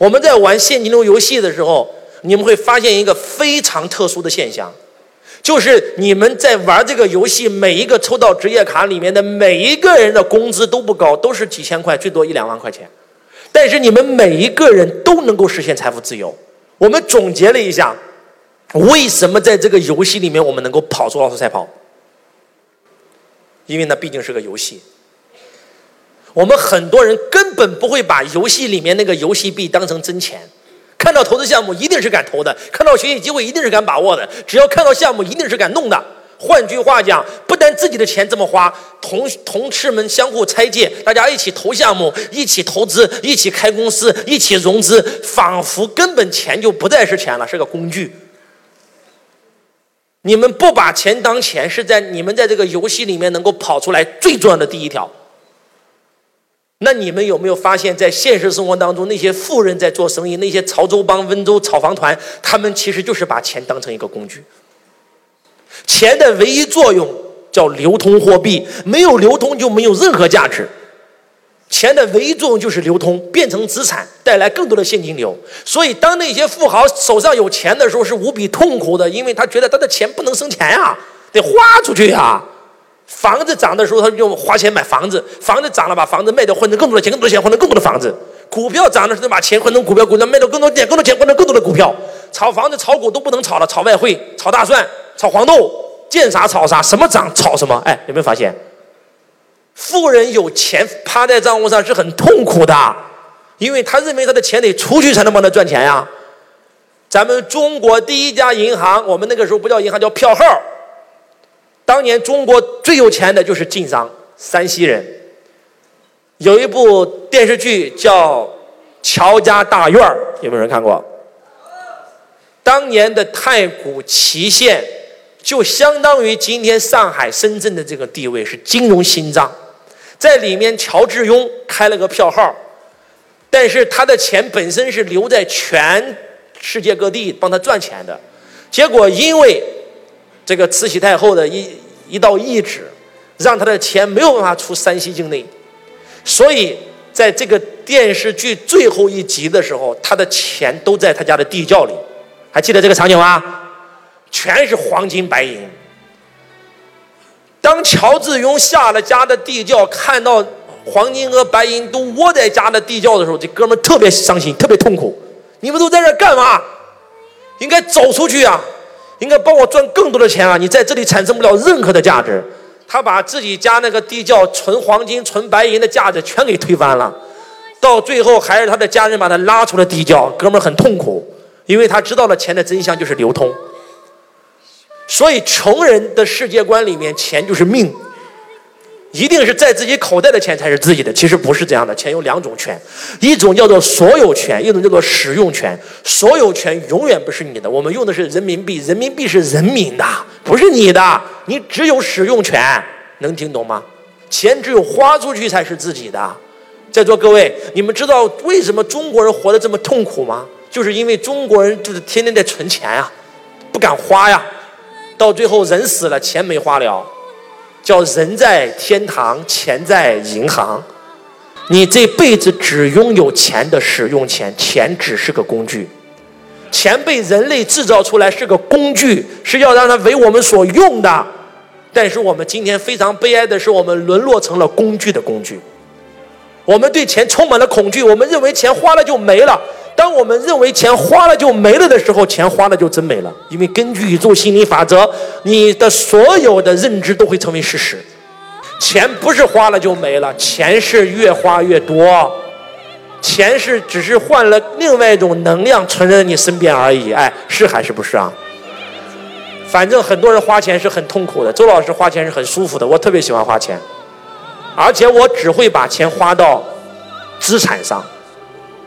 我们在玩现金流游戏的时候，你们会发现一个非常特殊的现象，就是你们在玩这个游戏，每一个抽到职业卡里面的每一个人的工资都不高，都是几千块，最多一两万块钱。但是你们每一个人都能够实现财富自由。我们总结了一下，为什么在这个游戏里面我们能够跑出奥数赛跑？因为那毕竟是个游戏。我们很多人根本不会把游戏里面那个游戏币当成真钱，看到投资项目一定是敢投的，看到学习机会一定是敢把握的，只要看到项目一定是敢弄的。换句话讲，不但自己的钱这么花，同同事们相互拆借，大家一起投项目，一起投资，一起开公司，一起融资，仿佛根本钱就不再是钱了，是个工具。你们不把钱当钱，是在你们在这个游戏里面能够跑出来最重要的第一条。那你们有没有发现，在现实生活当中，那些富人在做生意，那些潮州帮、温州炒房团，他们其实就是把钱当成一个工具。钱的唯一作用叫流通货币，没有流通就没有任何价值。钱的唯一作用就是流通，变成资产，带来更多的现金流。所以，当那些富豪手上有钱的时候，是无比痛苦的，因为他觉得他的钱不能生钱呀，得花出去呀。房子涨的时候，他就花钱买房子；房子涨了，把房子卖掉，换成更多的钱，更多钱换成更多的房子。股票涨的时候，把钱换成股票，股票卖掉更多钱，更多钱换成更多的股票。炒房子、炒股都不能炒了，炒外汇、炒大蒜、炒黄豆，见啥炒啥，什么涨炒什么。哎，有没有发现？富人有钱趴在账户上是很痛苦的，因为他认为他的钱得出去才能帮他赚钱呀。咱们中国第一家银行，我们那个时候不叫银行，叫票号。当年中国最有钱的就是晋商，山西人。有一部电视剧叫《乔家大院儿》，有没有人看过？当年的太古祁县，就相当于今天上海、深圳的这个地位，是金融心脏。在里面，乔致庸开了个票号，但是他的钱本身是留在全世界各地帮他赚钱的，结果因为。这个慈禧太后的一一道懿旨，让他的钱没有办法出山西境内，所以在这个电视剧最后一集的时候，他的钱都在他家的地窖里，还记得这个场景吗？全是黄金白银。当乔致庸下了家的地窖，看到黄金和白银都窝在家的地窖的时候，这哥们特别伤心，特别痛苦。你们都在这干嘛？应该走出去啊！应该帮我赚更多的钱啊！你在这里产生不了任何的价值。他把自己家那个地窖存黄金、存白银的价值全给推翻了，到最后还是他的家人把他拉出了地窖。哥们很痛苦，因为他知道了钱的真相就是流通。所以穷人的世界观里面，钱就是命。一定是在自己口袋的钱才是自己的，其实不是这样的。钱有两种权，一种叫做所有权，一种叫做使用权。所有权永远不是你的，我们用的是人民币，人民币是人民的，不是你的，你只有使用权。能听懂吗？钱只有花出去才是自己的。在座各位，你们知道为什么中国人活得这么痛苦吗？就是因为中国人就是天天在存钱呀，不敢花呀，到最后人死了，钱没花了。叫人在天堂，钱在银行。你这辈子只拥有钱的使用权，钱只是个工具。钱被人类制造出来是个工具，是要让它为我们所用的。但是我们今天非常悲哀的是，我们沦落成了工具的工具。我们对钱充满了恐惧，我们认为钱花了就没了。当我们认为钱花了就没了的时候，钱花了就真没了。因为根据宇宙心理法则，你的所有的认知都会成为事实。钱不是花了就没了，钱是越花越多，钱是只是换了另外一种能量存在你身边而已。哎，是还是不是啊？反正很多人花钱是很痛苦的，周老师花钱是很舒服的，我特别喜欢花钱，而且我只会把钱花到资产上。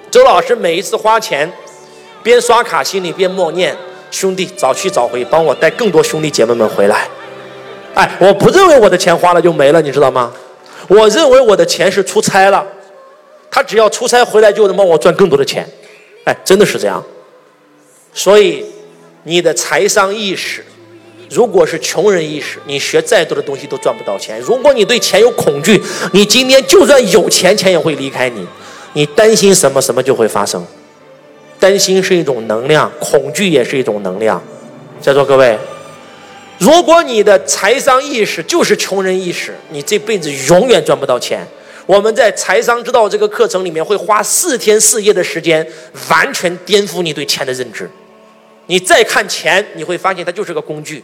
周老师每一次花钱，边刷卡心里边默念：“兄弟早去早回，帮我带更多兄弟姐妹们回来。”哎，我不认为我的钱花了就没了，你知道吗？我认为我的钱是出差了，他只要出差回来就能帮我赚更多的钱。哎，真的是这样。所以，你的财商意识，如果是穷人意识，你学再多的东西都赚不到钱。如果你对钱有恐惧，你今天就算有钱，钱也会离开你。你担心什么，什么就会发生。担心是一种能量，恐惧也是一种能量。在座各位，如果你的财商意识就是穷人意识，你这辈子永远赚不到钱。我们在财商之道这个课程里面会花四天四夜的时间，完全颠覆你对钱的认知。你再看钱，你会发现它就是个工具，